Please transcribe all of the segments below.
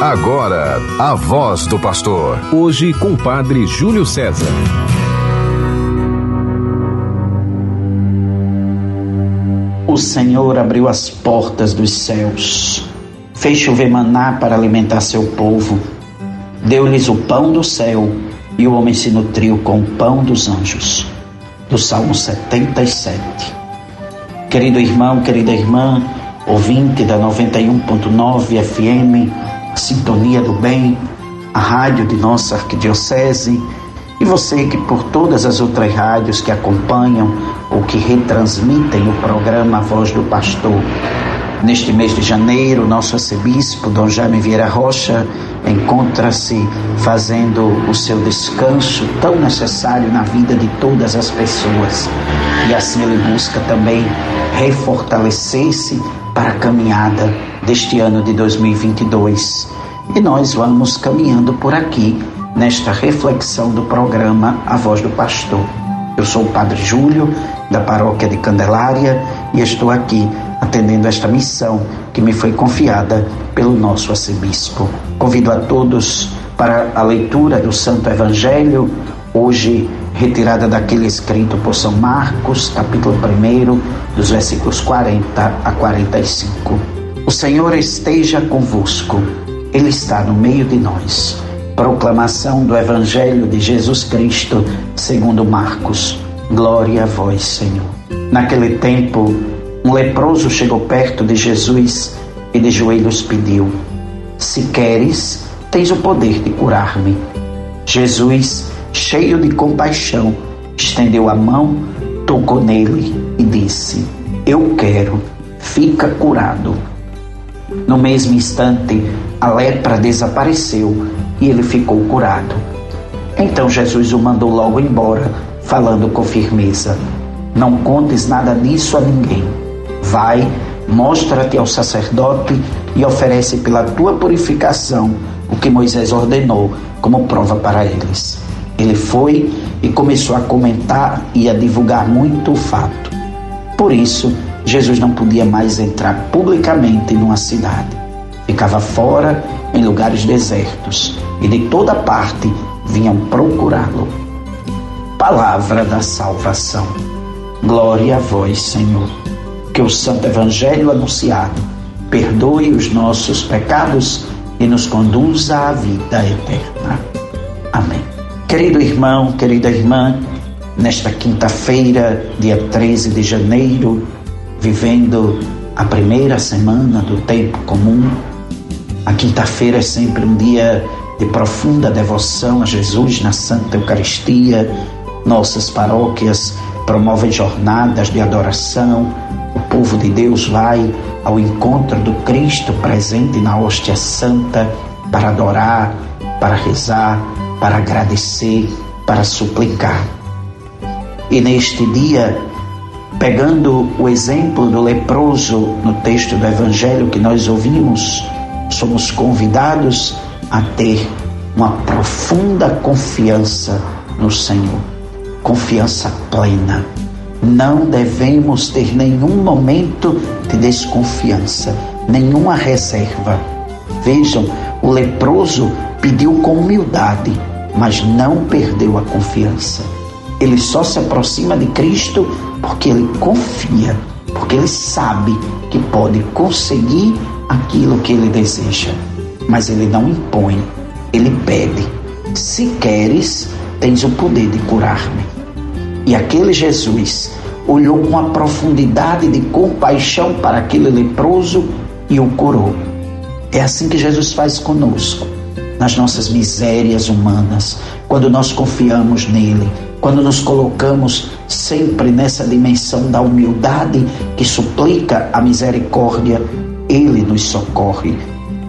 Agora, a voz do pastor. Hoje com o padre Júlio César. O Senhor abriu as portas dos céus, fez chover maná para alimentar seu povo, deu-lhes o pão do céu e o homem se nutriu com o pão dos anjos. Do Salmo 77. Querido irmão, querida irmã, ouvinte da 91.9 FM, Sintonia do Bem, a rádio de nossa arquidiocese e você que por todas as outras rádios que acompanham ou que retransmitem o programa Voz do Pastor. Neste mês de janeiro, nosso arcebispo, Dom Jaime Vieira Rocha, encontra-se fazendo o seu descanso tão necessário na vida de todas as pessoas. E assim ele busca também refortalecer-se para a caminhada deste ano de 2022. E nós vamos caminhando por aqui nesta reflexão do programa A Voz do Pastor. Eu sou o Padre Júlio, da paróquia de Candelária, e estou aqui atendendo esta missão que me foi confiada pelo nosso arcebispo. Convido a todos para a leitura do Santo Evangelho, hoje retirada daquele escrito por São Marcos, capítulo 1, dos versículos 40 a 45. O Senhor esteja convosco, Ele está no meio de nós. Proclamação do Evangelho de Jesus Cristo, segundo Marcos. Glória a vós, Senhor. Naquele tempo, um leproso chegou perto de Jesus e de joelhos pediu: Se queres, tens o poder de curar-me. Jesus, cheio de compaixão, estendeu a mão, tocou nele e disse: Eu quero, fica curado. No mesmo instante, a lepra desapareceu e ele ficou curado. Então Jesus o mandou logo embora, falando com firmeza: Não contes nada disso a ninguém. Vai, mostra-te ao sacerdote e oferece pela tua purificação o que Moisés ordenou como prova para eles. Ele foi e começou a comentar e a divulgar muito o fato. Por isso, Jesus não podia mais entrar publicamente numa cidade. Ficava fora em lugares desertos e de toda parte vinham procurá-lo. Palavra da salvação. Glória a vós, Senhor. Que o Santo Evangelho anunciado perdoe os nossos pecados e nos conduza à vida eterna. Amém. Querido irmão, querida irmã, nesta quinta-feira, dia 13 de janeiro, vivendo a primeira semana do tempo comum. A quinta-feira é sempre um dia de profunda devoção a Jesus na Santa Eucaristia. Nossas paróquias promovem jornadas de adoração. O povo de Deus vai ao encontro do Cristo presente na hóstia santa para adorar, para rezar, para agradecer, para suplicar. E neste dia Pegando o exemplo do leproso no texto do Evangelho que nós ouvimos, somos convidados a ter uma profunda confiança no Senhor, confiança plena. Não devemos ter nenhum momento de desconfiança, nenhuma reserva. Vejam, o leproso pediu com humildade, mas não perdeu a confiança. Ele só se aproxima de Cristo porque ele confia, porque ele sabe que pode conseguir aquilo que ele deseja. Mas ele não impõe, ele pede: Se queres, tens o poder de curar-me. E aquele Jesus olhou com a profundidade de compaixão para aquele leproso e o curou. É assim que Jesus faz conosco, nas nossas misérias humanas, quando nós confiamos nele, quando nos colocamos sempre nessa dimensão da humildade que suplica a misericórdia, Ele nos socorre.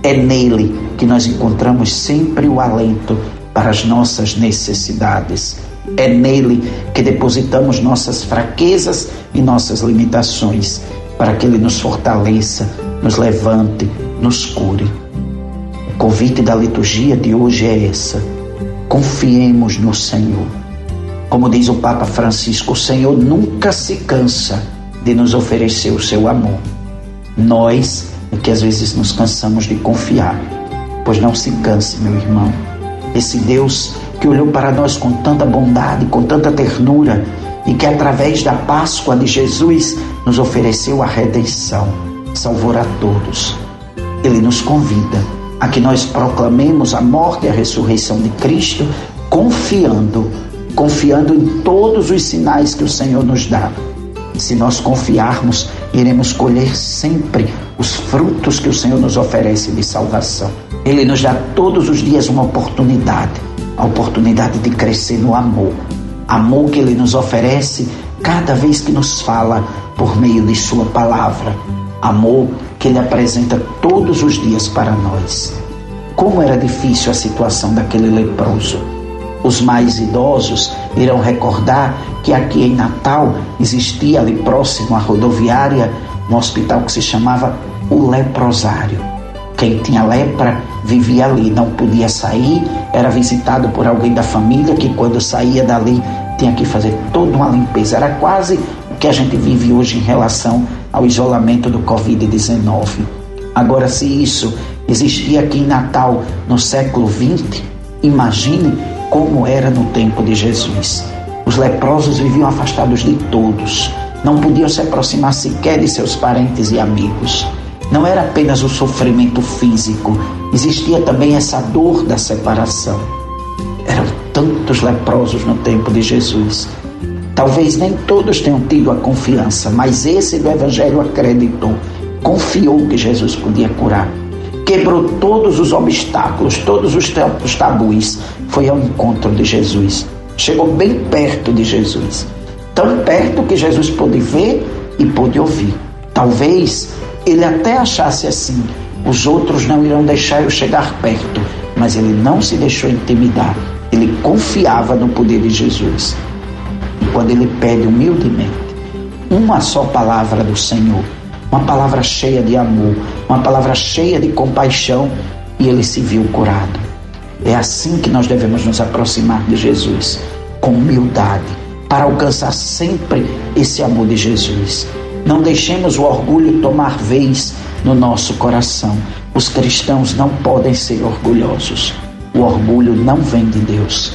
É nele que nós encontramos sempre o alento para as nossas necessidades. É nele que depositamos nossas fraquezas e nossas limitações, para que Ele nos fortaleça, nos levante, nos cure. O convite da liturgia de hoje é essa. Confiemos no Senhor como diz o Papa Francisco, o Senhor nunca se cansa de nos oferecer o seu amor. Nós é que às vezes nos cansamos de confiar. Pois não se canse, meu irmão. Esse Deus que olhou para nós com tanta bondade, com tanta ternura e que através da Páscoa de Jesus nos ofereceu a redenção, salvou a todos. Ele nos convida a que nós proclamemos a morte e a ressurreição de Cristo, confiando, confiando em todos os sinais que o Senhor nos dá. Se nós confiarmos, iremos colher sempre os frutos que o Senhor nos oferece de salvação. Ele nos dá todos os dias uma oportunidade, a oportunidade de crescer no amor. Amor que Ele nos oferece cada vez que nos fala por meio de Sua palavra. Amor que Ele apresenta todos os dias para nós. Como era difícil a situação daquele leproso. Os mais idosos irão recordar que aqui em Natal existia ali próximo à rodoviária um hospital que se chamava o Leprosário. Quem tinha lepra vivia ali, não podia sair, era visitado por alguém da família que, quando saía dali, tinha que fazer toda uma limpeza. Era quase o que a gente vive hoje em relação ao isolamento do Covid-19. Agora, se isso existia aqui em Natal no século XX, imagine como era no tempo de Jesus. Os leprosos viviam afastados de todos, não podiam se aproximar sequer de seus parentes e amigos. Não era apenas o sofrimento físico, existia também essa dor da separação. Eram tantos leprosos no tempo de Jesus. Talvez nem todos tenham tido a confiança, mas esse do Evangelho acreditou, confiou que Jesus podia curar. Quebrou todos os obstáculos, todos os tabus, foi ao encontro de Jesus. Chegou bem perto de Jesus. Tão perto que Jesus pôde ver e pôde ouvir. Talvez ele até achasse assim: os outros não irão deixar eu chegar perto, mas ele não se deixou intimidar. Ele confiava no poder de Jesus. E quando ele pede humildemente uma só palavra do Senhor, uma palavra cheia de amor, uma palavra cheia de compaixão, e ele se viu curado. É assim que nós devemos nos aproximar de Jesus, com humildade, para alcançar sempre esse amor de Jesus. Não deixemos o orgulho tomar vez no nosso coração. Os cristãos não podem ser orgulhosos. O orgulho não vem de Deus.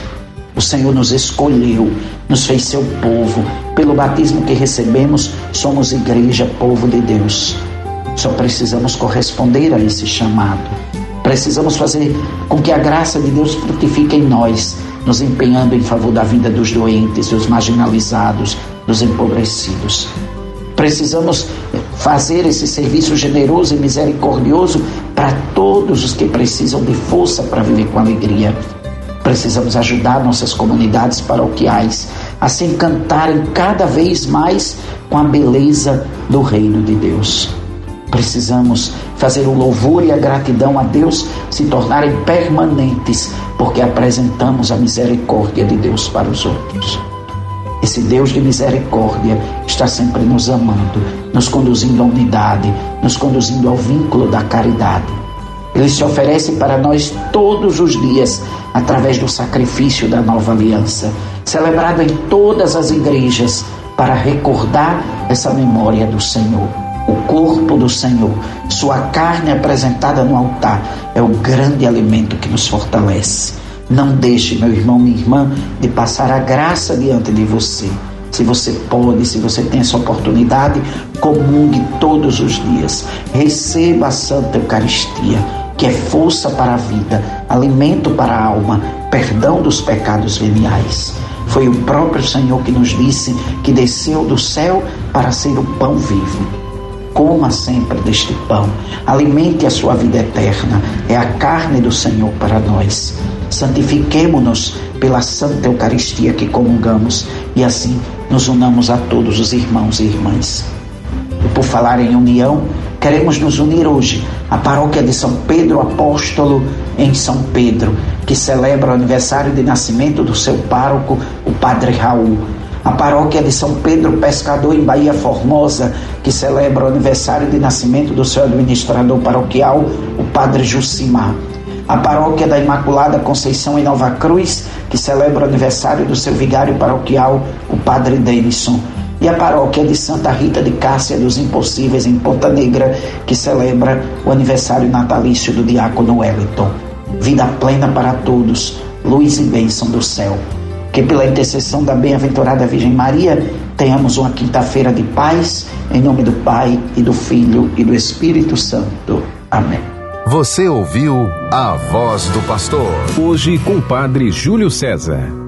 O Senhor nos escolheu, nos fez seu povo. Pelo batismo que recebemos, somos igreja, povo de Deus. Só precisamos corresponder a esse chamado. Precisamos fazer com que a graça de Deus frutifique em nós, nos empenhando em favor da vida dos doentes, dos marginalizados, dos empobrecidos. Precisamos fazer esse serviço generoso e misericordioso para todos os que precisam de força para viver com alegria. Precisamos ajudar nossas comunidades paroquiais a se encantarem cada vez mais com a beleza do reino de Deus. Precisamos fazer o louvor e a gratidão a Deus se tornarem permanentes, porque apresentamos a misericórdia de Deus para os outros. Esse Deus de misericórdia está sempre nos amando, nos conduzindo à unidade, nos conduzindo ao vínculo da caridade. Ele se oferece para nós todos os dias através do sacrifício da nova aliança, celebrado em todas as igrejas para recordar essa memória do Senhor. O corpo do Senhor, sua carne apresentada no altar, é o grande alimento que nos fortalece. Não deixe, meu irmão, minha irmã, de passar a graça diante de você. Se você pode, se você tem essa oportunidade, comungue todos os dias. Receba a Santa Eucaristia, que é força para a vida, alimento para a alma, perdão dos pecados veniais. Foi o próprio Senhor que nos disse que desceu do céu para ser o pão vivo. Coma sempre deste pão, alimente a sua vida eterna, é a carne do Senhor para nós. Santifiquemo-nos pela Santa Eucaristia que comungamos e assim nos unamos a todos os irmãos e irmãs. E por falar em união, queremos nos unir hoje à paróquia de São Pedro Apóstolo em São Pedro, que celebra o aniversário de nascimento do seu pároco, o Padre Raul a paróquia de São Pedro Pescador em Bahia Formosa, que celebra o aniversário de nascimento do seu administrador paroquial, o Padre Jucimar. A paróquia da Imaculada Conceição em Nova Cruz, que celebra o aniversário do seu vigário paroquial, o Padre Denison. E a paróquia de Santa Rita de Cássia dos Impossíveis em Ponta Negra, que celebra o aniversário natalício do diácono Wellington. Vida plena para todos, luz e bênção do céu. Que pela intercessão da bem-aventurada Virgem Maria tenhamos uma quinta-feira de paz, em nome do Pai e do Filho e do Espírito Santo. Amém. Você ouviu a voz do pastor. Hoje com o Padre Júlio César.